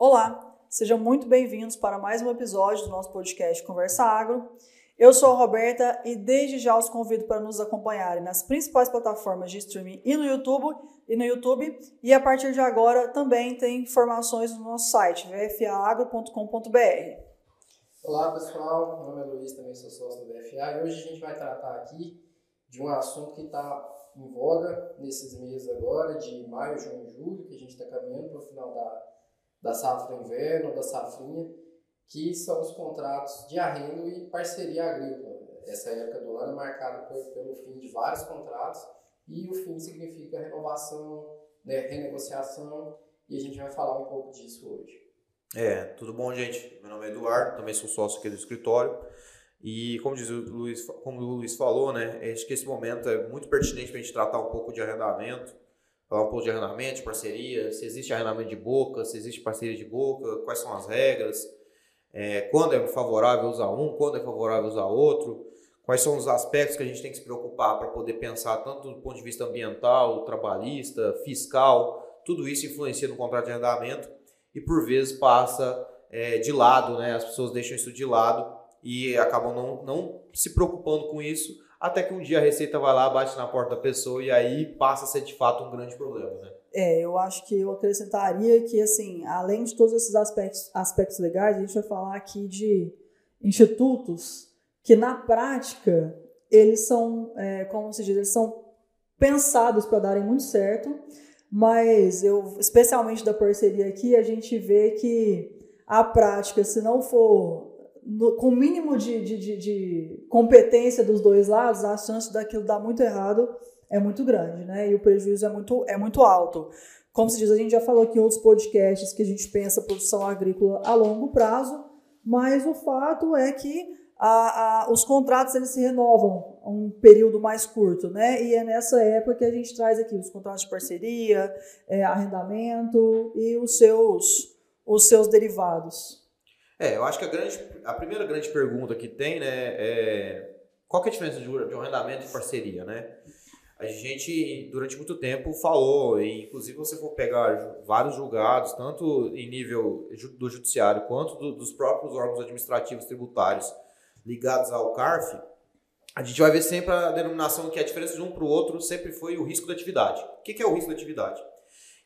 Olá, sejam muito bem-vindos para mais um episódio do nosso podcast Conversa Agro. Eu sou a Roberta e desde já os convido para nos acompanharem nas principais plataformas de streaming e no YouTube e no YouTube. E a partir de agora também tem informações no nosso site vfaagro.com.br. Olá pessoal, meu nome é Luiz, também sou sócio do VFA e hoje a gente vai tratar aqui de um assunto que está em voga nesses meses agora, de maio, junho e julho, que a gente está caminhando para o final da, da safra inverno, da safrinha, que são os contratos de arrendo e parceria agrícola. Essa época do ano é marcada pelo fim de vários contratos e o fim significa renovação, né, renegociação e a gente vai falar um pouco disso hoje. É, tudo bom, gente? Meu nome é Eduardo, também sou sócio aqui do escritório. E como diz o Luiz, como o Luiz falou, né, acho que esse momento é muito pertinente para a gente tratar um pouco de arrendamento, falar um pouco de arrendamento, de parceria, se existe arrendamento de boca, se existe parceria de boca, quais são as regras, é, quando é favorável usar um, quando é favorável usar outro, quais são os aspectos que a gente tem que se preocupar para poder pensar tanto do ponto de vista ambiental, trabalhista, fiscal, tudo isso influencia no contrato de arrendamento e por vezes passa é, de lado, né? as pessoas deixam isso de lado e acabam não, não se preocupando com isso, até que um dia a Receita vai lá, bate na porta da pessoa e aí passa a ser de fato um grande problema, né? É, eu acho que eu acrescentaria que, assim, além de todos esses aspectos, aspectos legais, a gente vai falar aqui de institutos que, na prática, eles são, é, como se diz, eles são pensados para darem muito certo, mas eu, especialmente da parceria aqui, a gente vê que a prática, se não for no, com o mínimo de, de, de, de, competência dos dois lados, a chance daquilo dar muito errado é muito grande, né? E o prejuízo é muito, é muito alto. Como se diz, a gente já falou aqui em outros podcasts que a gente pensa produção agrícola a longo prazo, mas o fato é que a, a, os contratos eles se renovam um período mais curto, né? E é nessa época que a gente traz aqui os contratos de parceria, é, arrendamento e os seus, os seus derivados. É, eu acho que a, grande, a primeira grande pergunta que tem, né, é qual que é a diferença de, de um arrendamento e parceria, né? A gente, durante muito tempo, falou, e inclusive você for pegar vários julgados, tanto em nível do judiciário quanto do, dos próprios órgãos administrativos tributários ligados ao CARF, a gente vai ver sempre a denominação que a diferença de um para o outro sempre foi o risco da atividade. O que é o risco da atividade?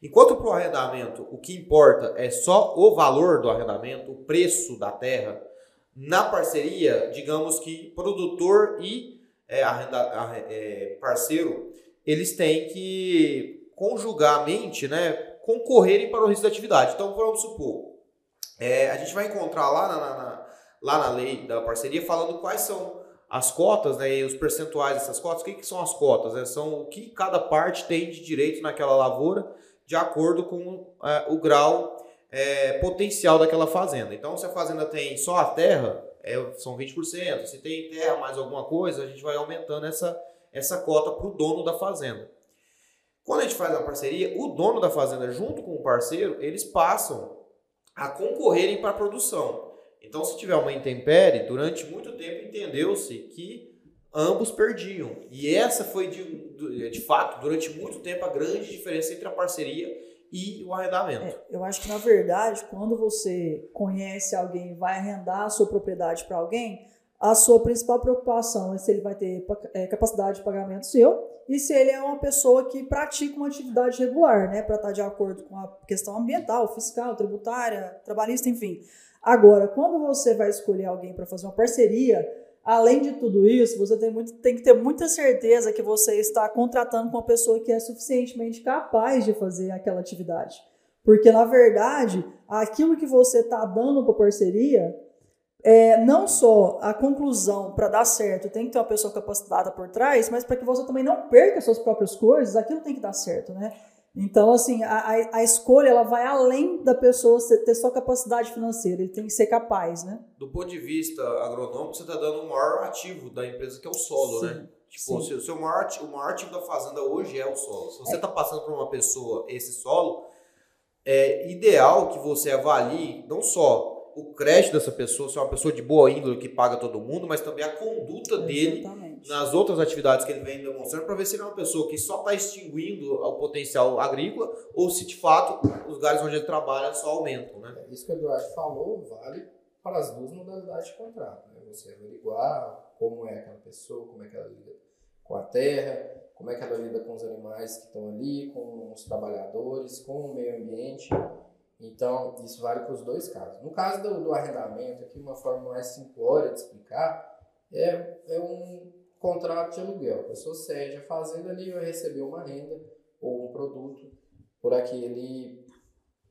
Enquanto para o arrendamento o que importa é só o valor do arrendamento, o preço da terra, na parceria, digamos que produtor e é, arrenda, é, parceiro, eles têm que conjugarmente né, concorrerem para o risco da atividade. Então, vamos supor, é, a gente vai encontrar lá na, na, lá na lei da parceria falando quais são as cotas né, e os percentuais dessas cotas. O que, que são as cotas? Né? São o que cada parte tem de direito naquela lavoura de acordo com é, o grau é, potencial daquela fazenda. Então, se a fazenda tem só a terra, é, são 20%. Se tem terra mais alguma coisa, a gente vai aumentando essa, essa cota para o dono da fazenda. Quando a gente faz a parceria, o dono da fazenda, junto com o parceiro, eles passam a concorrerem para a produção. Então, se tiver uma intempérie, durante muito tempo entendeu-se que ambos perdiam. E essa foi, de, de fato, durante muito tempo, a grande diferença entre a parceria e o arrendamento. É, eu acho que, na verdade, quando você conhece alguém vai arrendar a sua propriedade para alguém, a sua principal preocupação é se ele vai ter é, capacidade de pagamento seu e se ele é uma pessoa que pratica uma atividade regular, né, para estar tá de acordo com a questão ambiental, fiscal, tributária, trabalhista, enfim. Agora, quando você vai escolher alguém para fazer uma parceria, Além de tudo isso, você tem, muito, tem que ter muita certeza que você está contratando com uma pessoa que é suficientemente capaz de fazer aquela atividade. Porque, na verdade, aquilo que você está dando para parceria é não só a conclusão para dar certo tem que ter uma pessoa capacitada por trás, mas para que você também não perca suas próprias coisas, aquilo tem que dar certo, né? Então, assim, a, a escolha ela vai além da pessoa ter só capacidade financeira, ele tem que ser capaz, né? Do ponto de vista agronômico, você está dando o maior ativo da empresa, que é o solo, sim, né? Tipo, o seu maior, o maior ativo da fazenda hoje é o solo. Se você está é. passando para uma pessoa esse solo, é ideal que você avalie não só o crédito dessa pessoa, se é uma pessoa de boa índole que paga todo mundo, mas também a conduta dele nas outras atividades que ele vem demonstrando para ver se ele é uma pessoa que só está extinguindo o potencial agrícola ou se de fato os lugares onde ele trabalha só aumentam. Né? É, isso que o Eduardo falou vale para as duas modalidades de contrato. Né? Você averiguar como é aquela pessoa, como é que ela lida com a terra, como é que ela lida com os animais que estão ali, com os trabalhadores, com o meio ambiente. Então, isso vale para os dois casos. No caso do, do, arrendamento, aqui uma forma mais simplória de explicar, é, é um contrato de aluguel. A pessoa cede a fazenda ali e vai receber uma renda ou um produto por aquele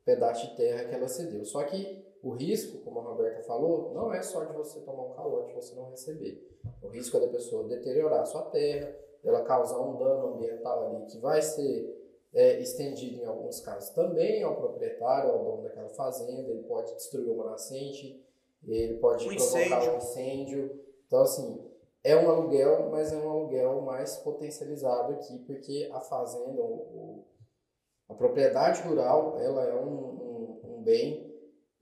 pedaço de terra que ela cedeu. Só que o risco, como a Roberta falou, não é só de você tomar um calote e você não receber. O risco é da pessoa deteriorar a sua terra, ela causar um dano ambiental ali que vai ser é, estendido em alguns casos também ao proprietário, ao dono daquela fazenda, ele pode destruir uma nascente, ele pode um provocar incêndio. um incêndio. Então, assim, é um aluguel, mas é um aluguel mais potencializado aqui, porque a fazenda, o, a propriedade rural, ela é um, um, um bem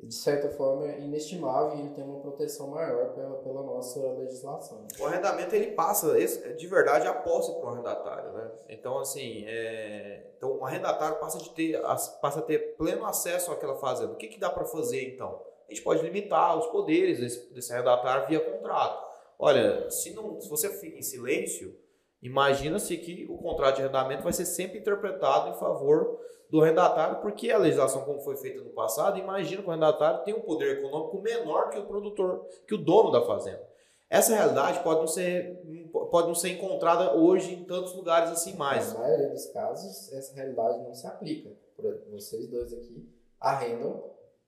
de certa forma inestimável e ele tem uma proteção maior pela, pela nossa legislação. O arrendamento ele passa de verdade a posse para o arrendatário, né? Então assim, é... então o arrendatário passa de ter passa a ter pleno acesso àquela fazenda. O que, que dá para fazer então? A gente pode limitar os poderes desse, desse arrendatário via contrato. Olha, se não, se você fica em silêncio, imagina-se que o contrato de arrendamento vai ser sempre interpretado em favor do arrendatário, porque a legislação, como foi feita no passado, imagina que o arrendatário tem um poder econômico menor que o produtor, que o dono da fazenda. Essa realidade pode não ser, pode não ser encontrada hoje em tantos lugares assim mais. Na maioria dos casos, essa realidade não se aplica. Vocês dois aqui arrendam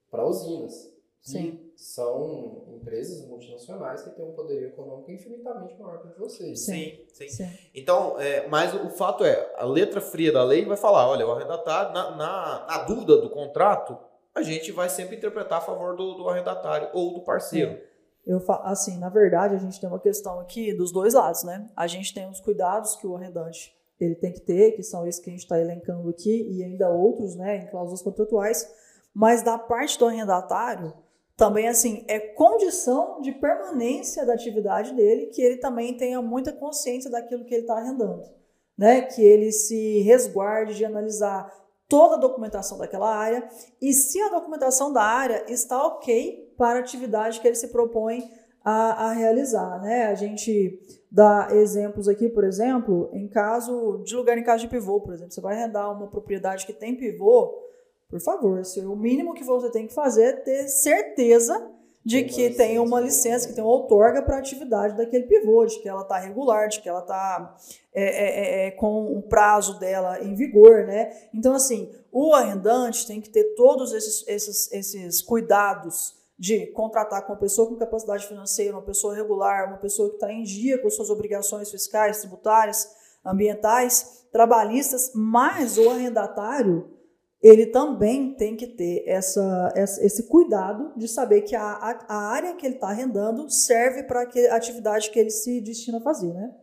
para usinas. Sim. São empresas multinacionais que têm um poder econômico infinitamente maior que vocês. Sim, sim. sim. Então, é, mas o fato é, a letra fria da lei vai falar, olha, o arrendatário, na, na, na dúvida do contrato, a gente vai sempre interpretar a favor do, do arrendatário ou do parceiro. É. Eu assim, na verdade, a gente tem uma questão aqui dos dois lados, né? A gente tem os cuidados que o arrendante ele tem que ter, que são esses que a gente está elencando aqui, e ainda outros, né, em cláusulas contratuais, mas da parte do arrendatário, também assim é condição de permanência da atividade dele que ele também tenha muita consciência daquilo que ele está arrendando, né? Que ele se resguarde de analisar toda a documentação daquela área e se a documentação da área está ok para a atividade que ele se propõe a, a realizar, né? A gente dá exemplos aqui, por exemplo, em caso de lugar em caso de pivô, por exemplo, você vai arrendar uma propriedade que tem pivô por favor, o mínimo que você tem que fazer é ter certeza de que tem uma licença, que tem uma outorga para a atividade daquele pivô, de que ela está regular, de que ela está é, é, é, é, com o prazo dela em vigor, né? Então, assim, o arrendante tem que ter todos esses, esses, esses cuidados de contratar com uma pessoa com capacidade financeira, uma pessoa regular, uma pessoa que está em dia com suas obrigações fiscais, tributárias, ambientais, trabalhistas, mas o arrendatário ele também tem que ter essa, esse cuidado de saber que a, a, área que ele está arrendando serve para a atividade que ele se destina a fazer, né?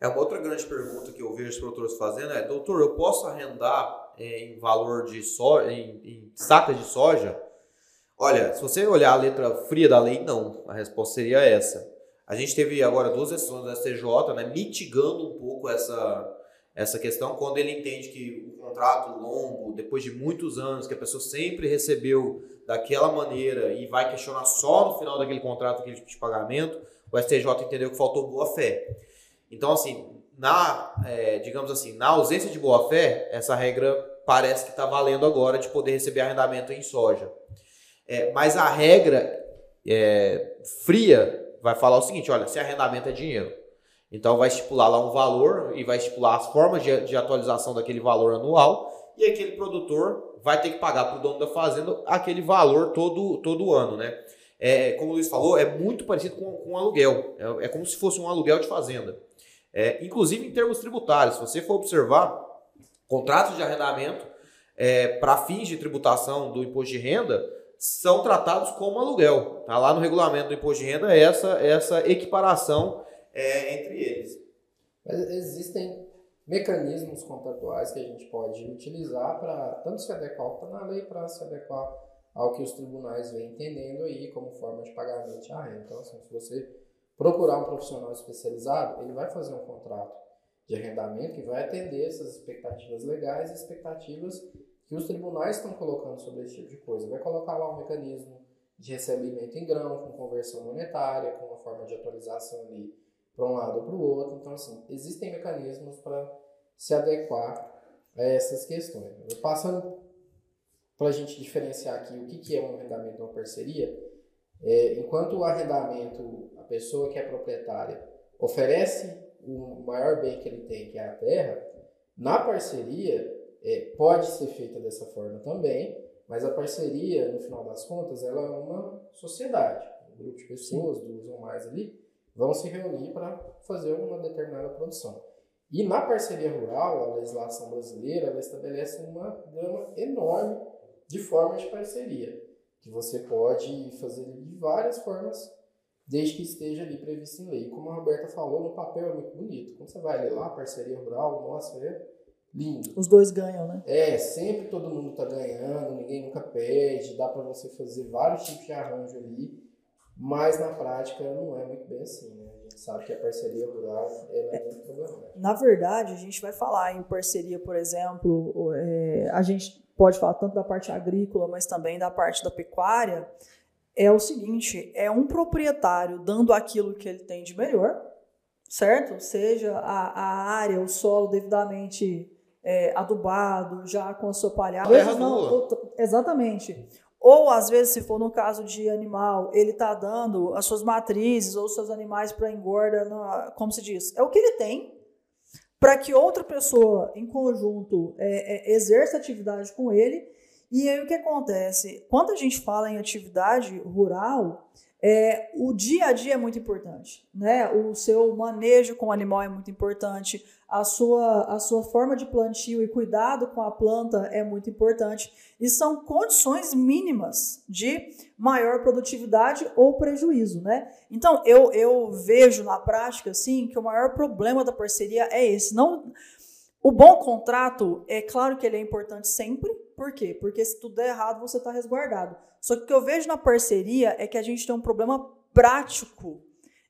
É uma outra grande pergunta que eu vejo os produtores fazendo é, doutor, eu posso arrendar em valor de soja, em, em sacas de soja? Olha, se você olhar a letra fria da lei, não. A resposta seria essa. A gente teve agora duas decisões da STJ, né, mitigando um pouco essa, essa questão quando ele entende que o contrato longo, depois de muitos anos, que a pessoa sempre recebeu daquela maneira e vai questionar só no final daquele contrato aquele tipo de pagamento, o STJ entendeu que faltou boa fé. Então, assim, na, é, digamos assim, na ausência de boa fé, essa regra parece que está valendo agora de poder receber arrendamento em soja. É, mas a regra é, fria vai falar o seguinte: olha, se arrendamento é dinheiro, então vai estipular lá um valor e vai estipular as formas de, de atualização daquele valor anual e aquele produtor vai ter que pagar para o dono da fazenda aquele valor todo, todo ano, né? É, como o Luiz falou, é muito parecido com, com um aluguel. É, é, como se fosse um aluguel de fazenda. É, inclusive em termos tributários, se você for observar, contratos de arrendamento é, para fins de tributação do imposto de renda são tratados como aluguel. Tá lá no regulamento do imposto de renda essa, essa equiparação é, entre eles. Mas existem mecanismos contratuais que a gente pode utilizar para tanto se adequar ao que está na lei, para se adequar ao que os tribunais vêm entendendo aí como forma de pagamento de renda. Então, assim, se você procurar um profissional especializado, ele vai fazer um contrato de arrendamento que vai atender essas expectativas legais e expectativas que os tribunais estão colocando sobre esse tipo de coisa. Vai colocar lá um mecanismo de recebimento em grão, com conversão monetária, com uma forma de atualização ali para um lado ou para o outro. Então, assim, existem mecanismos para se adequar a essas questões. Passando para a gente diferenciar aqui o que, que é um arrendamento de uma parceria, é, enquanto o arrendamento, a pessoa que é proprietária oferece o maior bem que ele tem, que é a terra, na parceria é, pode ser feita dessa forma também, mas a parceria, no final das contas, ela é uma sociedade. Um grupo de pessoas, duas ou mais ali, vão se reunir para fazer uma determinada produção. E na parceria rural, a legislação brasileira ela estabelece uma gama enorme de formas de parceria, que você pode fazer de várias formas, desde que esteja ali previsto em lei. Como a Roberta falou, no papel é muito bonito. Quando você vai ler lá, parceria rural, nossa, é lindo. Os dois ganham, né? É, sempre todo mundo está ganhando, ninguém nunca perde, dá para você fazer vários tipos de arranjo ali, mas na prática não é muito bem assim, né? sabe que a parceria rural ela é muito problemática. Na verdade, a gente vai falar em parceria, por exemplo, é, a gente pode falar tanto da parte agrícola, mas também da parte da pecuária. É o seguinte: é um proprietário dando aquilo que ele tem de melhor, certo? Seja a, a área, o solo devidamente é, adubado, já com a sua palhada. Não, exatamente. Ou, às vezes, se for no caso de animal, ele está dando as suas matrizes ou seus animais para engorda, no, como se diz, é o que ele tem, para que outra pessoa, em conjunto, é, é, exerça atividade com ele. E aí o que acontece? Quando a gente fala em atividade rural, é, o dia a dia é muito importante, né? O seu manejo com o animal é muito importante, a sua, a sua forma de plantio e cuidado com a planta é muito importante. E são condições mínimas de maior produtividade ou prejuízo, né? Então, eu, eu vejo na prática, assim, que o maior problema da parceria é esse. Não, o bom contrato, é claro que ele é importante sempre, por quê? Porque se tudo der errado, você está resguardado. Só que o que eu vejo na parceria é que a gente tem um problema prático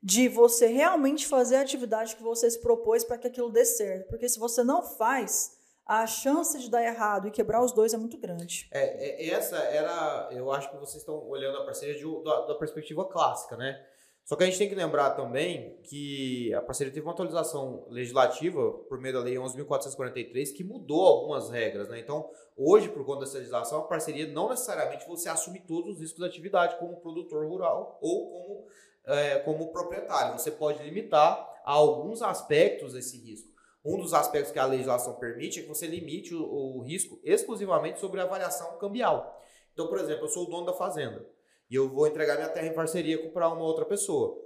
de você realmente fazer a atividade que você se propôs para que aquilo dê certo. Porque se você não faz, a chance de dar errado e quebrar os dois é muito grande. É, é essa era, eu acho que vocês estão olhando a parceria de, da, da, perspectiva clássica, né? Só que a gente tem que lembrar também que a parceria teve uma atualização legislativa por meio da Lei 11.443 que mudou algumas regras, né? Então, hoje, por conta dessa legislação, a parceria não necessariamente você assume todos os riscos da atividade como produtor rural ou como, é, como proprietário. Você pode limitar a alguns aspectos esse risco. Um dos aspectos que a legislação permite é que você limite o, o risco exclusivamente sobre a variação cambial. Então, por exemplo, eu sou o dono da fazenda e eu vou entregar minha terra em parceria para uma outra pessoa.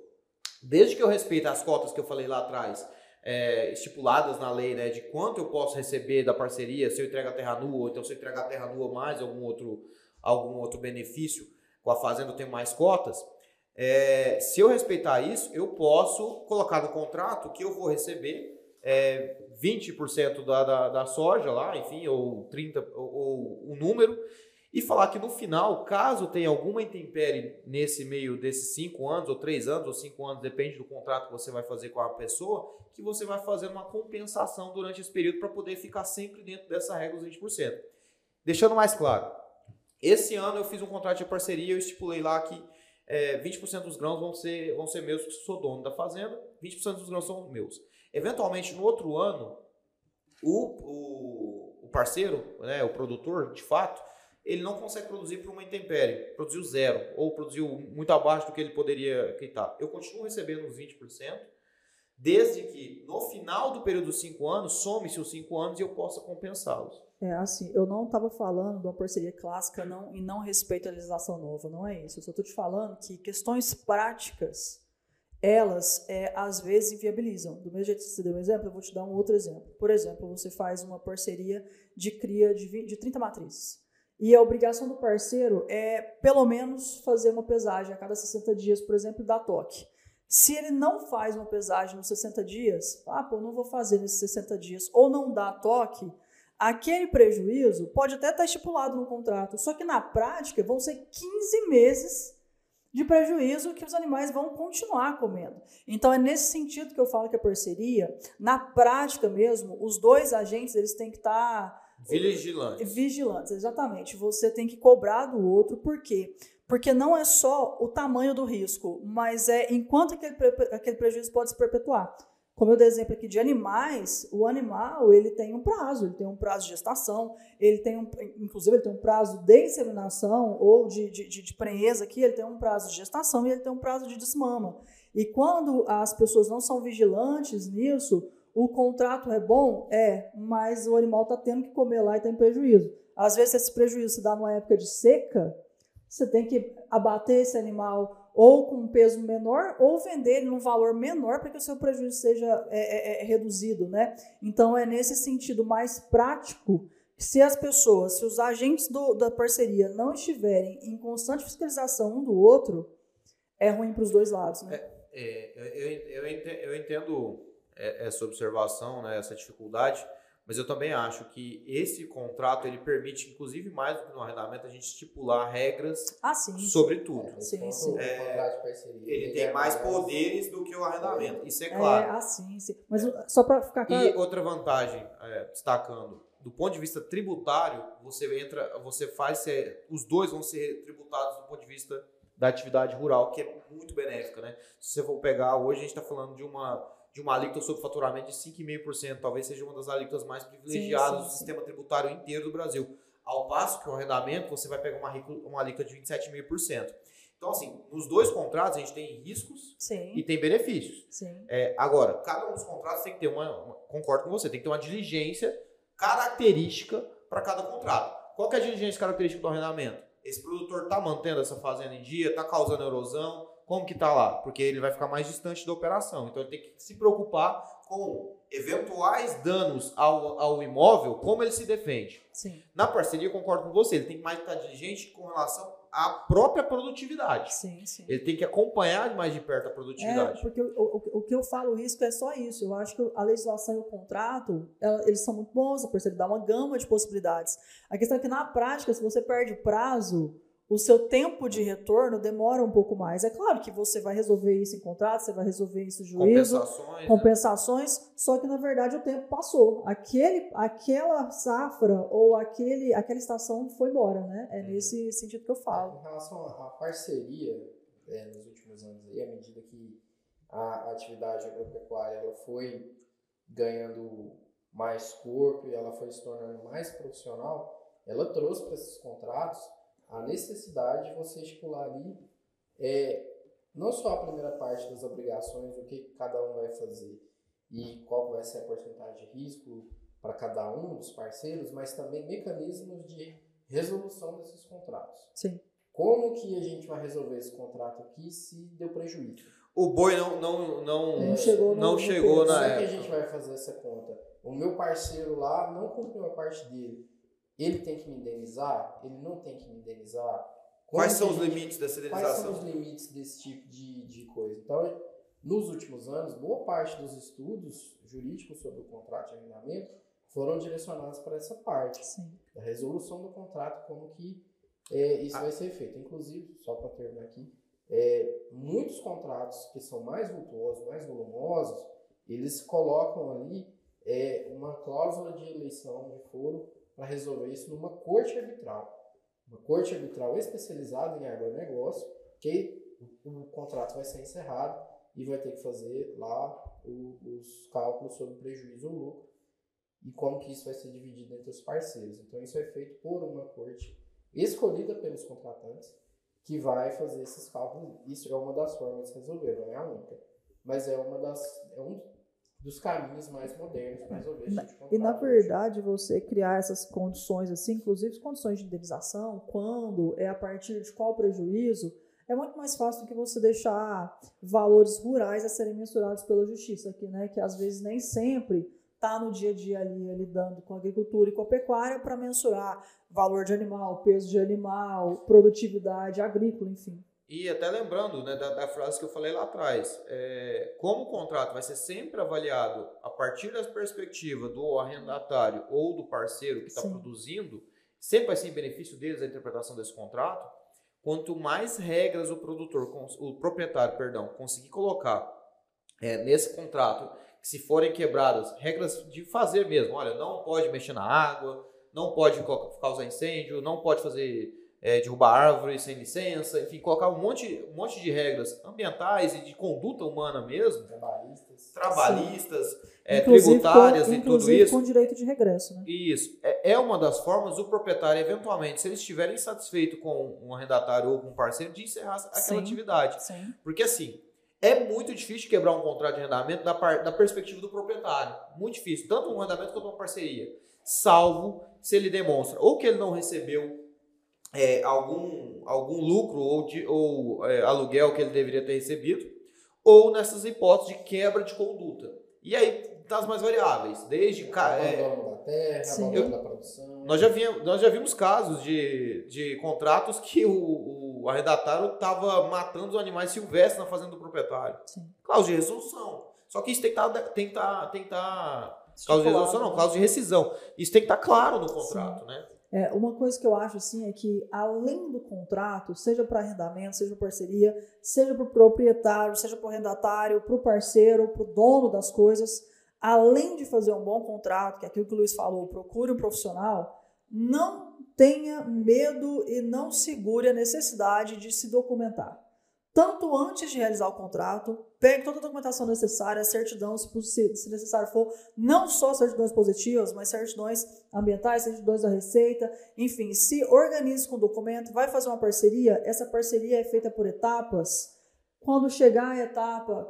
Desde que eu respeite as cotas que eu falei lá atrás, é, estipuladas na lei, né, de quanto eu posso receber da parceria, se eu entrego a terra nua, ou então se eu entregar a terra nua mais algum outro, algum outro benefício, com a fazenda eu tenho mais cotas. É, se eu respeitar isso, eu posso colocar no contrato que eu vou receber é, 20% da, da, da, soja lá, enfim, ou 30%, ou, ou o número, e falar que no final, caso tenha alguma intempérie nesse meio desses 5 anos, ou 3 anos, ou 5 anos, depende do contrato que você vai fazer com a pessoa, que você vai fazer uma compensação durante esse período para poder ficar sempre dentro dessa regra dos 20%. Deixando mais claro, esse ano eu fiz um contrato de parceria, eu estipulei lá que é, 20% dos grãos vão ser, vão ser meus, que sou dono da fazenda, 20% dos grãos são meus. Eventualmente, no outro ano, o, o, o parceiro, né, o produtor, de fato, ele não consegue produzir por uma intempérie, produziu zero, ou produziu muito abaixo do que ele poderia quitar. Eu continuo recebendo os 20%, desde que no final do período dos 5 anos, some-se os 5 anos e eu possa compensá-los. É assim, eu não estava falando de uma parceria clássica não, e não respeito a legislação nova, não é isso. Eu só estou te falando que questões práticas elas é, às vezes inviabilizam. Do mesmo jeito que você deu um exemplo, eu vou te dar um outro exemplo. Por exemplo, você faz uma parceria de cria de, 20, de 30 matrizes. E a obrigação do parceiro é, pelo menos, fazer uma pesagem a cada 60 dias, por exemplo, da toque. Se ele não faz uma pesagem nos 60 dias, ah, pô, não vou fazer nesses 60 dias, ou não dá toque, aquele prejuízo pode até estar estipulado no contrato, só que na prática vão ser 15 meses de prejuízo que os animais vão continuar comendo. Então é nesse sentido que eu falo que a parceria, na prática mesmo, os dois agentes eles têm que estar tá vigilantes. Vigilantes, exatamente. Você tem que cobrar do outro, por quê? Porque não é só o tamanho do risco, mas é enquanto aquele, aquele prejuízo pode se perpetuar. Como eu dei exemplo aqui de animais, o animal ele tem um prazo, ele tem um prazo de gestação, ele tem um, inclusive ele tem um prazo de inseminação ou de, de, de, de prenheza aqui, ele tem um prazo de gestação e ele tem um prazo de desmama. E quando as pessoas não são vigilantes nisso, o contrato é bom? É, mas o animal está tendo que comer lá e tem prejuízo. Às vezes esse prejuízo se dá numa época de seca, você tem que abater esse animal ou com um peso menor, ou vender ele num valor menor para que o seu prejuízo seja é, é, é, reduzido, né? Então é nesse sentido mais prático se as pessoas, se os agentes do, da parceria não estiverem em constante fiscalização um do outro, é ruim para os dois lados, né? É, é eu, eu, entendo, eu entendo essa observação, né, essa dificuldade, mas eu também acho que esse contrato ele permite, inclusive mais do que no arrendamento, a gente estipular regras ah, sim, sobre tudo. É, sim, sim. É, ele tem mais poderes do que o arrendamento, isso é, é claro. É, ah, sim, sim. Mas só para ficar claro. E outra vantagem, é, destacando, do ponto de vista tributário, você entra, você faz, os dois vão ser tributados do ponto de vista da atividade rural, que é muito benéfica, né? Se você for pegar, hoje a gente está falando de uma de uma alíquota sobre faturamento de 5,5%, talvez seja uma das alíquotas mais privilegiadas sim, sim, do sistema tributário inteiro do Brasil. Ao passo que o arrendamento, você vai pegar uma, uma alíquota de 27,5%. Então, assim, nos dois contratos a gente tem riscos sim. e tem benefícios. É, agora, cada um dos contratos tem que ter uma, uma, concordo com você, tem que ter uma diligência característica para cada contrato. Qual é a diligência característica do arrendamento? Esse produtor está mantendo essa fazenda em dia, está causando erosão, como que está lá? Porque ele vai ficar mais distante da operação. Então ele tem que se preocupar com eventuais danos ao, ao imóvel, como ele se defende. Sim. Na parceria, concordo com você, ele tem que mais estar diligente com relação à própria produtividade. Sim, sim. Ele tem que acompanhar mais de perto a produtividade. É, porque o, o, o que eu falo o risco é só isso. Eu acho que a legislação e o contrato, ela, eles são muito bons, a parceria dá uma gama de possibilidades. A questão é que na prática, se você perde prazo, o seu tempo de retorno demora um pouco mais. É claro que você vai resolver isso em contrato, você vai resolver isso em juízo, compensações, né? compensações né? só que na verdade o tempo passou. Aquele, aquela safra ou aquele, aquela estação foi embora, né? É uhum. nesse sentido que eu falo. Em relação à parceria é, nos últimos anos, aí, à medida que a atividade agropecuária ela foi ganhando mais corpo e ela foi se tornando mais profissional, ela trouxe para esses contratos a necessidade de você estipular ali é, não só a primeira parte das obrigações, o que cada um vai fazer e qual vai ser a porcentagem de risco para cada um dos parceiros, mas também mecanismos de resolução desses contratos. Sim. Como que a gente vai resolver esse contrato aqui se deu prejuízo? O boi não, não, não, não chegou, não chegou na Como é que a gente vai fazer essa conta? O meu parceiro lá não cumpriu a parte dele ele tem que me indenizar? Ele não tem que me indenizar? Como quais são os limites dessa indenização? Quais são os limites desse tipo de, de coisa? Então, nos últimos anos, boa parte dos estudos jurídicos sobre o contrato de arrendamento foram direcionados para essa parte. Sim. Da resolução do contrato, como que é, isso ah. vai ser feito. Inclusive, só para terminar aqui, é, muitos contratos que são mais vultuosos, mais volumosos, eles colocam ali é, uma cláusula de eleição de foro para resolver isso numa corte arbitral. Uma corte arbitral especializada em agronegócio, que o, contrato vai ser encerrado e vai ter que fazer lá o, os cálculos sobre prejuízo ou lucro e como que isso vai ser dividido entre os parceiros. Então isso é feito por uma corte escolhida pelos contratantes que vai fazer esses cálculos. Isso é uma das formas de resolver, não é a única, mas é uma das é um dos caminhos mais modernos para resolver esse tipo E na verdade, você criar essas condições assim, inclusive condições de indenização, quando é a partir de qual prejuízo, é muito mais fácil do que você deixar valores rurais a serem mensurados pela justiça aqui, né? Que às vezes nem sempre está no dia a dia ali lidando com a agricultura e com a pecuária para mensurar valor de animal, peso de animal, produtividade agrícola, enfim. E até lembrando né, da, da, frase que eu falei lá atrás, é, como o contrato vai ser sempre avaliado a partir da perspectiva do arrendatário ou do parceiro que está produzindo, sempre vai ser em benefício deles a interpretação desse contrato. quanto mais regras o produtor, o proprietário, perdão, conseguir colocar é, nesse contrato, que se forem quebradas, regras de fazer mesmo, olha, não pode mexer na água, não pode causar incêndio, não pode fazer é, derrubar árvores sem licença, enfim, colocar um monte, um monte de regras ambientais e de conduta humana mesmo. Trabalhistas. Trabalhistas, é, tributárias com, e tudo isso. com direito de regresso, né? Isso. É, é uma das formas do proprietário, eventualmente, se ele estiver insatisfeito com um arrendatário ou com um parceiro, de encerrar aquela sim, atividade. Sim. Porque assim, é muito difícil quebrar um contrato de arrendamento da, par, da perspectiva do proprietário. Muito difícil. Tanto um arrendamento quanto uma parceria. Salvo se ele demonstra ou que ele não recebeu é, algum, algum lucro ou, de, ou é, aluguel que ele deveria ter recebido, ou nessas hipóteses de quebra de conduta. E aí, das mais variáveis, desde... Abandono é, da terra, Sim. abandono da produção... Nós já, vimos, nós já vimos casos de, de contratos que o, o arrendatário estava matando os animais silvestres na fazenda do proprietário. Sim. Causa de resolução. Só que isso tem que estar... Tá, tem que estar, tá, tem que estar tá, causa de resolução não, causa de rescisão. Isso tem que estar claro no contrato, Sim. né? É, uma coisa que eu acho assim é que, além do contrato, seja para arrendamento, seja parceria, seja para o proprietário, seja para o arrendatário, para o parceiro, para o dono das coisas, além de fazer um bom contrato, que é aquilo que o Luiz falou, procure um profissional, não tenha medo e não segure a necessidade de se documentar tanto antes de realizar o contrato, pegue toda a documentação necessária, certidão, se, se necessário for, não só certidões positivas, mas certidões ambientais, certidões da Receita, enfim, se organize com o documento, vai fazer uma parceria, essa parceria é feita por etapas. Quando chegar a etapa,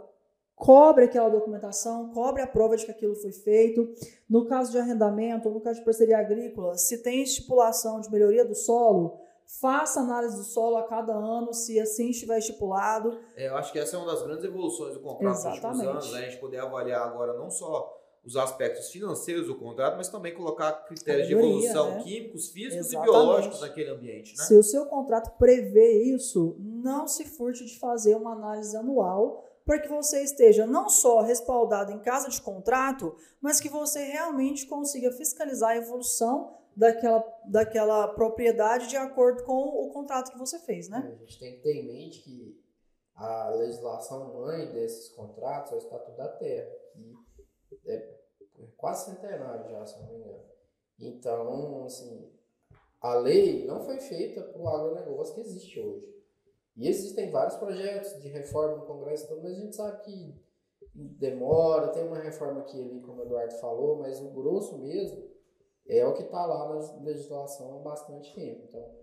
cobre aquela documentação, cobre a prova de que aquilo foi feito. No caso de arrendamento, no caso de parceria agrícola, se tem estipulação de melhoria do solo, faça análise do solo a cada ano, se assim estiver estipulado. É, eu acho que essa é uma das grandes evoluções do contrato nos últimos anos, né? a gente poder avaliar agora não só os aspectos financeiros do contrato, mas também colocar critérios de evolução né? químicos, físicos Exatamente. e biológicos naquele ambiente. Né? Se o seu contrato prevê isso, não se furte de fazer uma análise anual para que você esteja não só respaldado em casa de contrato, mas que você realmente consiga fiscalizar a evolução daquela, daquela propriedade de acordo com o contrato que você fez, né? A gente tem que ter em mente que a legislação mãe desses contratos é o Estatuto da Terra, que é quase centenário já, se não me engano. Então, assim, a lei não foi feita para o agronegócio que existe hoje. E existem vários projetos de reforma no Congresso, mas a gente sabe que demora, tem uma reforma aqui ali, como o Eduardo falou, mas o grosso mesmo é o que está lá na legislação há bastante tempo. Então,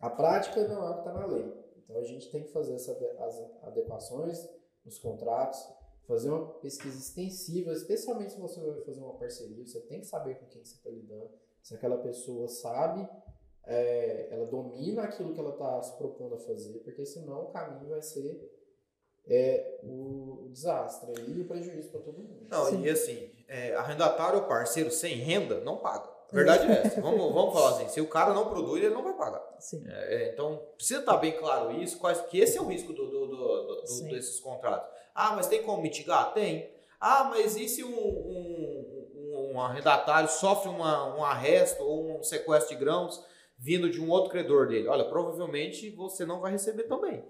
a prática não é o que está na lei. Então, a gente tem que fazer essas adequações nos contratos, fazer uma pesquisa extensiva, especialmente se você vai fazer uma parceria, você tem que saber com quem você está lidando, se aquela pessoa sabe, é, ela domina aquilo que ela está se propondo a fazer, porque senão o caminho vai ser é, o, desastre e o prejuízo para todo mundo. Não, Sim. e assim, é, arrendatário ou parceiro sem renda não paga. A verdade é essa. Vamos, vamos falar assim: se o cara não produz, ele não vai pagar. É, é, então, precisa estar bem claro isso, quais, que esse é o risco do, do, do, do desses contratos. Ah, mas tem como mitigar? Tem. Ah, mas e se um, um, um arrendatário sofre uma, um arresto ou um sequestro de grãos vindo de um outro credor dele? Olha, provavelmente você não vai receber também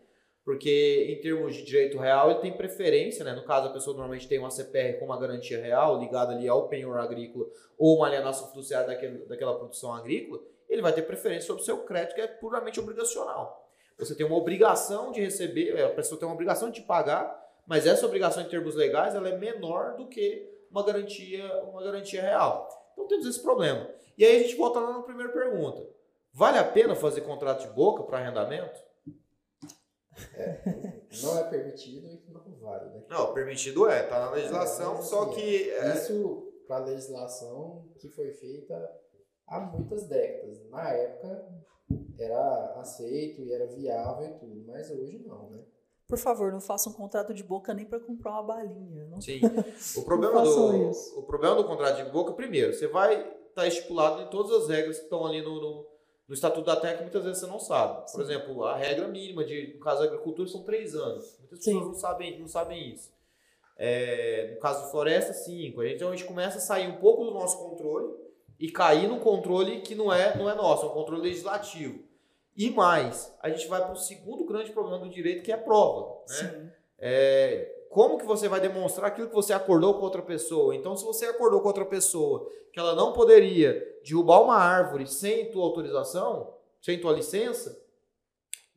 porque em termos de direito real ele tem preferência, né? No caso a pessoa normalmente tem uma CPR com uma garantia real ligada ali ao penhor agrícola ou uma alienação fiduciária daquele, daquela produção agrícola, ele vai ter preferência sobre o seu crédito que é puramente obrigacional. Você tem uma obrigação de receber, é, a pessoa tem uma obrigação de pagar, mas essa obrigação em termos legais ela é menor do que uma garantia, uma garantia real. Então temos esse problema. E aí a gente volta lá na primeira pergunta. Vale a pena fazer contrato de boca para arrendamento? É, não é permitido e não vale, né? Não, permitido é, tá na legislação, é, só que. É... Isso para legislação que foi feita há muitas décadas. Na época era aceito e era viável e tudo, mas hoje não, né? Por favor, não faça um contrato de boca nem para comprar uma balinha. Não? Sim. O problema, do, o problema do contrato de boca, primeiro, você vai estar tá estipulado em todas as regras que estão ali no, no no Estatuto da Terra que muitas vezes você não sabe. Por Sim. exemplo, a regra mínima, de, no caso da agricultura, são três anos. Muitas Sim. pessoas não sabem, não sabem isso. É, no caso de floresta, cinco. Então a gente começa a sair um pouco do nosso controle e cair num controle que não é, não é nosso, é um controle legislativo. E mais, a gente vai para o segundo grande problema do direito, que é a prova. Né? É, como que você vai demonstrar aquilo que você acordou com outra pessoa? Então, se você acordou com outra pessoa que ela não poderia derrubar uma árvore sem tua autorização, sem tua licença,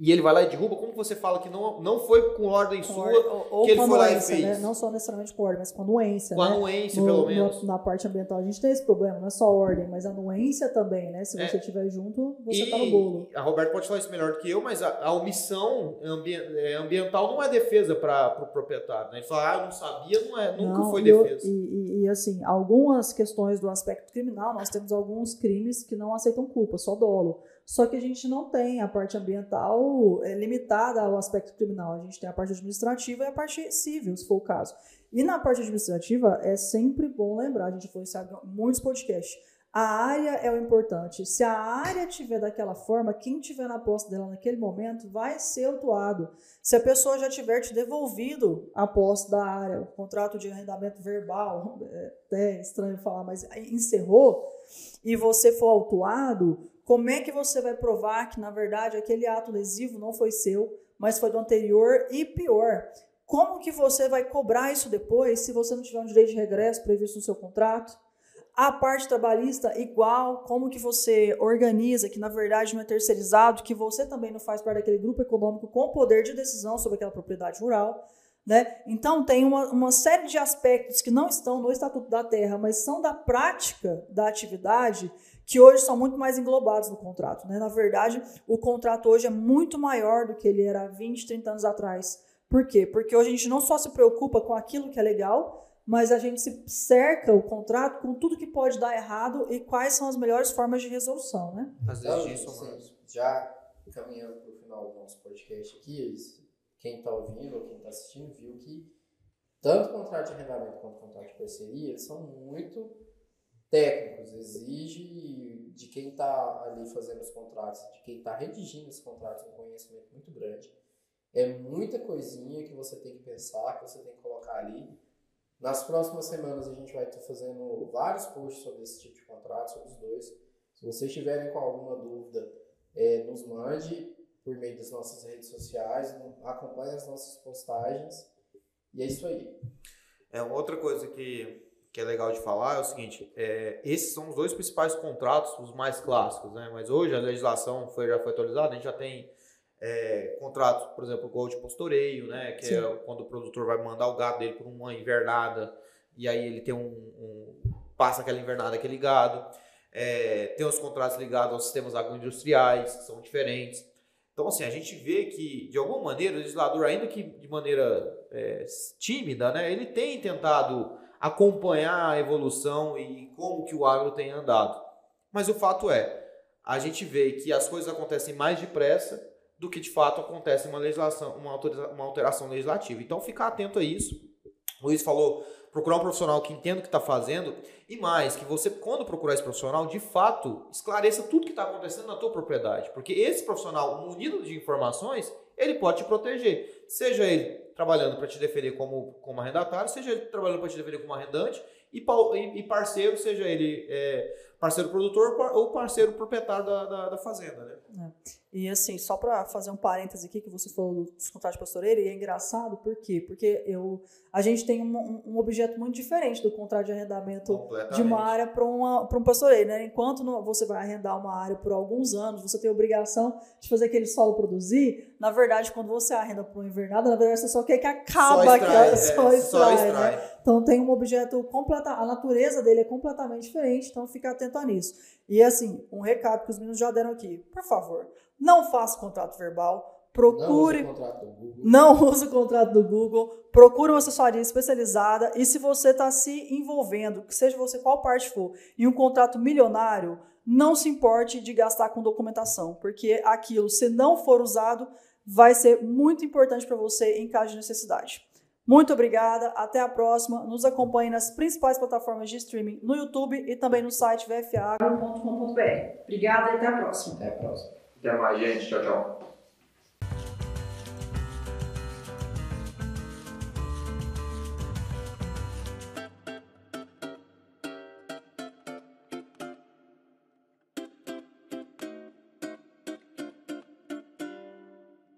e ele vai lá e derruba, como você fala que não, não foi com ordem com sua ou, ou que ele foi lá e fez? Né? Não só necessariamente com ordem, mas com anuência. Com né? anuência, no, pelo menos. No, na parte ambiental a gente tem esse problema, não é só ordem, mas anuência também, né? Se você estiver é. junto, você está no bolo. A Roberta pode falar isso melhor do que eu, mas a, a omissão ambi é, ambiental não é defesa para o pro proprietário. Né? Ele fala, ah, eu não sabia, não é, nunca não, foi defesa. E, e, e, assim, algumas questões do aspecto criminal, nós temos alguns crimes que não aceitam culpa, só dolo. Só que a gente não tem a parte ambiental é, limitada ao aspecto criminal. A gente tem a parte administrativa e a parte civil, se for o caso. E na parte administrativa, é sempre bom lembrar, a gente foi em muitos podcasts, a área é o importante. Se a área tiver daquela forma, quem tiver na posse dela naquele momento vai ser autuado. Se a pessoa já tiver te devolvido a posse da área, o contrato de arrendamento verbal, é até estranho falar, mas encerrou, e você for autuado, como é que você vai provar que, na verdade, aquele ato lesivo não foi seu, mas foi do anterior? E pior, como que você vai cobrar isso depois se você não tiver um direito de regresso previsto no seu contrato? A parte trabalhista, igual, como que você organiza, que na verdade não é terceirizado, que você também não faz parte daquele grupo econômico com poder de decisão sobre aquela propriedade rural. Né? Então, tem uma, uma série de aspectos que não estão no Estatuto da Terra, mas são da prática da atividade, que hoje são muito mais englobados no contrato. Né? Na verdade, o contrato hoje é muito maior do que ele era 20, 30 anos atrás. Por quê? Porque hoje a gente não só se preocupa com aquilo que é legal, mas a gente se cerca o contrato com tudo que pode dar errado e quais são as melhores formas de resolução. Né? Às vezes disso, assim, já caminhando para o final do nosso podcast aqui, quem está ouvindo ou quem está assistindo viu que tanto o contrato de arrendamento quanto o contrato de parceria são muito técnicos, exige de quem está ali fazendo os contratos, de quem está redigindo esses contratos, um conhecimento muito grande. É muita coisinha que você tem que pensar, que você tem que colocar ali. Nas próximas semanas a gente vai estar fazendo vários posts sobre esse tipo de contrato, sobre os dois. Se vocês tiverem com alguma dúvida, é, nos mande por meio das nossas redes sociais, acompanhe as nossas postagens. E é isso aí. É outra coisa que, que é legal de falar é o seguinte: é, esses são os dois principais contratos, os mais clássicos, né? Mas hoje a legislação foi, já foi atualizada, a gente já tem é, contratos, por exemplo, gol de postoreio, né? Que é Sim. é quando o produtor vai mandar o gado dele por uma invernada e aí ele tem um, um passa aquela invernada aquele gado. É, tem os contratos ligados aos sistemas agroindustriais, que são diferentes. Então, assim, a gente vê que, de alguma maneira, o legislador, ainda que de maneira é, tímida, né, ele tem tentado acompanhar a evolução e como que o agro tem andado. Mas o fato é, a gente vê que as coisas acontecem mais depressa do que de fato acontece uma legislação, uma, uma alteração legislativa. Então, ficar atento a isso. O Luiz falou procurar um profissional que entenda o que está fazendo e mais, que você, quando procurar esse profissional, de fato, esclareça tudo que está acontecendo na tua propriedade. Porque esse profissional, munido de informações, ele pode te proteger. Seja ele trabalhando para te defender como, como arrendatário, seja ele trabalhando para te defender como arrendante e, e parceiro, seja ele é, parceiro produtor ou parceiro proprietário da, da, da fazenda. Né? É. E assim, só para fazer um parêntese aqui, que você falou dos contratos de pastoreira, e é engraçado, por quê? Porque eu, a gente tem um, um objeto muito diferente do contrato de arrendamento de uma área para um pastoreiro. Né? Enquanto você vai arrendar uma área por alguns anos, você tem a obrigação de fazer aquele solo produzir. Na verdade, quando você arrenda para uma invernada, na verdade, você só quer que acabe só extrai, é, só, extrai, só extrai. Né? Então tem um objeto completa, a natureza dele é completamente diferente, então fica atento a nisso. E assim, um recado que os meninos já deram aqui, por favor não faça contrato verbal, procure. Não use o contrato do Google. Não use o contrato do Google. Procure uma assessoria especializada. E se você está se envolvendo, que seja você qual parte for, em um contrato milionário, não se importe de gastar com documentação, porque aquilo, se não for usado, vai ser muito importante para você em caso de necessidade. Muito obrigada, até a próxima. Nos acompanhe nas principais plataformas de streaming no YouTube e também no site vfagro.com.br. Obrigada e até a próxima. Até a próxima. Até mais, gente. Tchau, tchau.